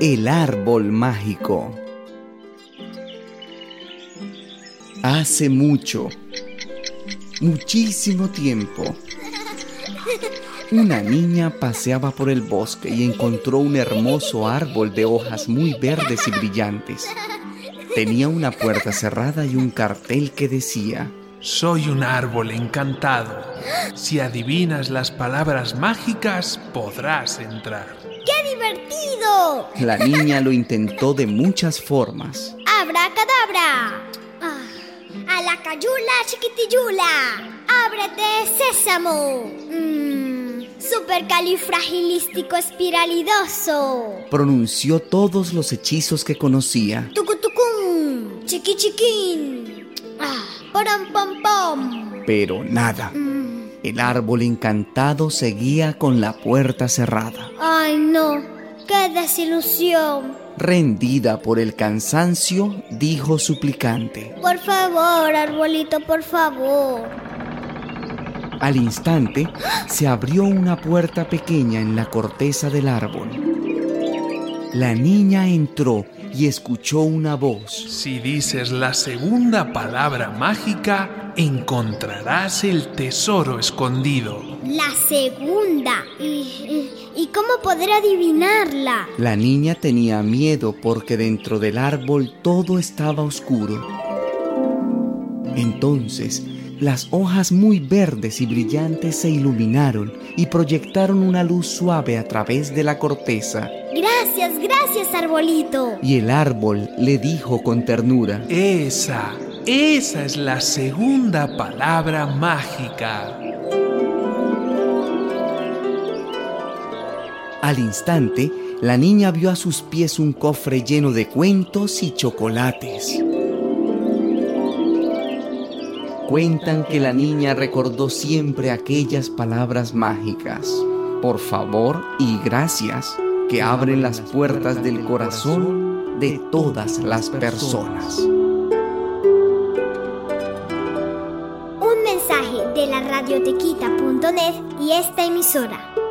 El árbol mágico. Hace mucho, muchísimo tiempo, una niña paseaba por el bosque y encontró un hermoso árbol de hojas muy verdes y brillantes. Tenía una puerta cerrada y un cartel que decía, Soy un árbol encantado. Si adivinas las palabras mágicas, podrás entrar. ¡Qué divertido! La niña lo intentó de muchas formas. ¡Abracadabra! Ah, a la cayula chiquitillula. ¡Ábrete, sésamo! Mmm, supercalifragilístico espiralidoso. Pronunció todos los hechizos que conocía. Tucutucum, chiqui chiquín. Ah, poram pom pom. Pero nada. Mm, El árbol encantado seguía con la puerta cerrada. Ay, no. ¡Qué desilusión! Rendida por el cansancio, dijo suplicante. Por favor, arbolito, por favor. Al instante, se abrió una puerta pequeña en la corteza del árbol. La niña entró y escuchó una voz. Si dices la segunda palabra mágica, encontrarás el tesoro escondido. La segunda. ¿Y, cómo podré adivinarla? La niña tenía miedo porque dentro del árbol todo estaba oscuro. Entonces, las hojas muy verdes y brillantes se iluminaron y proyectaron una luz suave a través de la corteza. Gracias, gracias, arbolito. Y el árbol le dijo con ternura, Esa, esa es la segunda palabra mágica. Al instante, la niña vio a sus pies un cofre lleno de cuentos y chocolates. Cuentan que la niña recordó siempre aquellas palabras mágicas. Por favor y gracias, que abren las puertas del corazón de todas las personas. radiotequita.net y esta emisora.